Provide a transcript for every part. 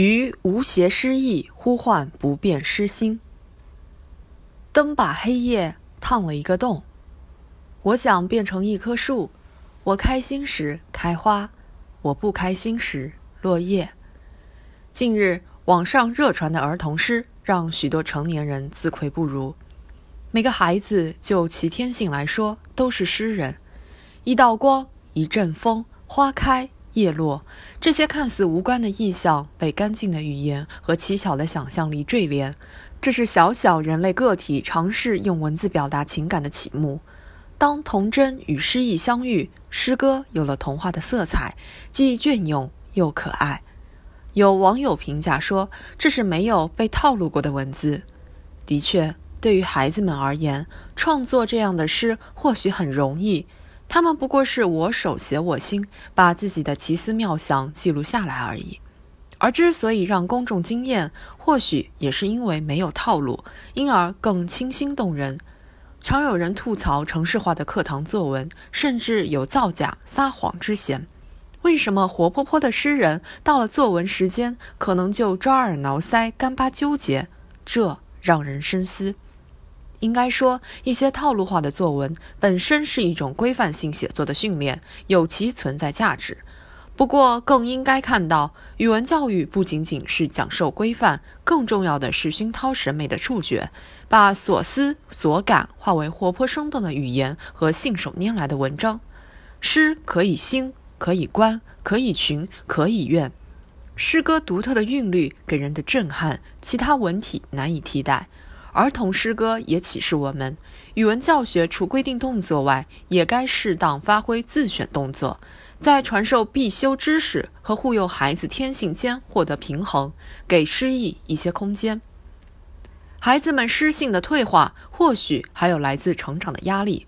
于无邪失意，呼唤不变失心。灯把黑夜烫了一个洞。我想变成一棵树，我开心时开花，我不开心时落叶。近日网上热传的儿童诗，让许多成年人自愧不如。每个孩子就其天性来说，都是诗人。一道光，一阵风，花开。叶落，这些看似无关的意象，被干净的语言和奇巧的想象力坠连。这是小小人类个体尝试用文字表达情感的启幕。当童真与诗意相遇，诗歌有了童话的色彩，既隽永又可爱。有网友评价说：“这是没有被套路过的文字。”的确，对于孩子们而言，创作这样的诗或许很容易。他们不过是我手写我心，把自己的奇思妙想记录下来而已。而之所以让公众惊艳，或许也是因为没有套路，因而更清新动人。常有人吐槽城市化的课堂作文，甚至有造假撒谎之嫌。为什么活泼泼的诗人到了作文时间，可能就抓耳挠腮、干巴纠结？这让人深思。应该说，一些套路化的作文本身是一种规范性写作的训练，有其存在价值。不过，更应该看到，语文教育不仅仅是讲授规范，更重要的是熏陶审美的触觉，把所思所感化为活泼生动的语言和信手拈来的文章。诗可以兴，可以观，可以群，可以怨。诗歌独特的韵律给人的震撼，其他文体难以替代。儿童诗歌也启示我们，语文教学除规定动作外，也该适当发挥自选动作，在传授必修知识和护佑孩子天性间获得平衡，给诗意一些空间。孩子们诗性的退化，或许还有来自成长的压力。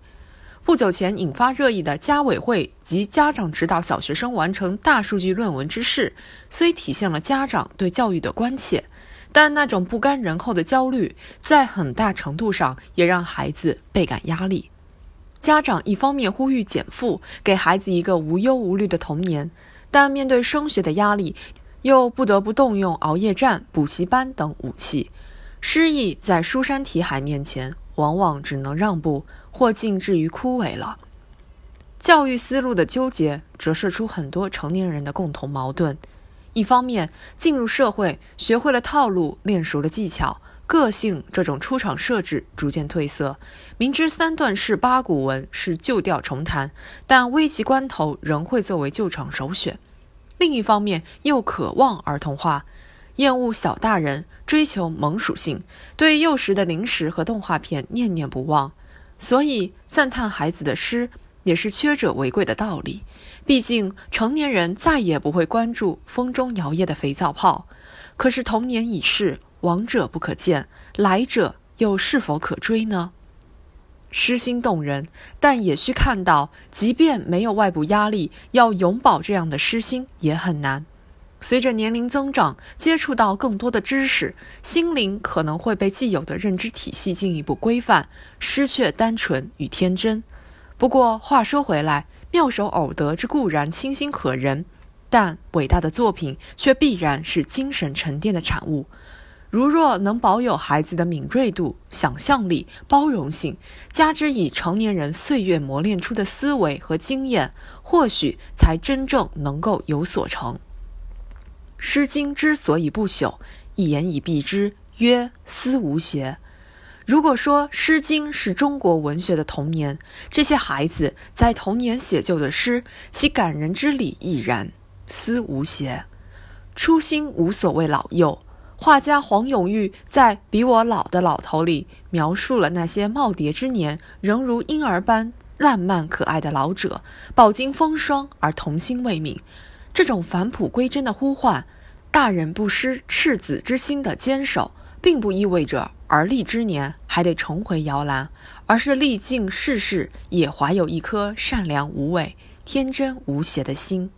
不久前引发热议的家委会及家长指导小学生完成大数据论文之事，虽体现了家长对教育的关切。但那种不甘人后的焦虑，在很大程度上也让孩子倍感压力。家长一方面呼吁减负，给孩子一个无忧无虑的童年，但面对升学的压力，又不得不动用熬夜战、补习班等武器。诗意在书山题海面前，往往只能让步，或竟至于枯萎了。教育思路的纠结，折射出很多成年人的共同矛盾。一方面，进入社会，学会了套路，练熟了技巧，个性这种出场设置逐渐褪色。明知三段式八股文是旧调重弹，但危急关头仍会作为救场首选。另一方面，又渴望儿童化，厌恶小大人，追求萌属性，对幼时的零食和动画片念念不忘。所以，赞叹孩子的诗。也是缺者为贵的道理，毕竟成年人再也不会关注风中摇曳的肥皂泡。可是童年已逝，往者不可见，来者又是否可追呢？诗心动人，但也需看到，即便没有外部压力，要永葆这样的诗心也很难。随着年龄增长，接触到更多的知识，心灵可能会被既有的认知体系进一步规范，失却单纯与天真。不过话说回来，妙手偶得之固然清新可人，但伟大的作品却必然是精神沉淀的产物。如若能保有孩子的敏锐度、想象力、包容性，加之以成年人岁月磨练出的思维和经验，或许才真正能够有所成。《诗经》之所以不朽，一言以蔽之，曰思无邪。如果说《诗经》是中国文学的童年，这些孩子在童年写就的诗，其感人之理亦然，思无邪。初心无所谓老幼。画家黄永玉在《比我老的老头》里描述了那些耄耋之年仍如婴儿般烂漫可爱的老者，饱经风霜而童心未泯。这种返璞归真的呼唤，大人不失赤子之心的坚守。并不意味着而立之年还得重回摇篮，而是历尽世事也怀有一颗善良无畏、天真无邪的心。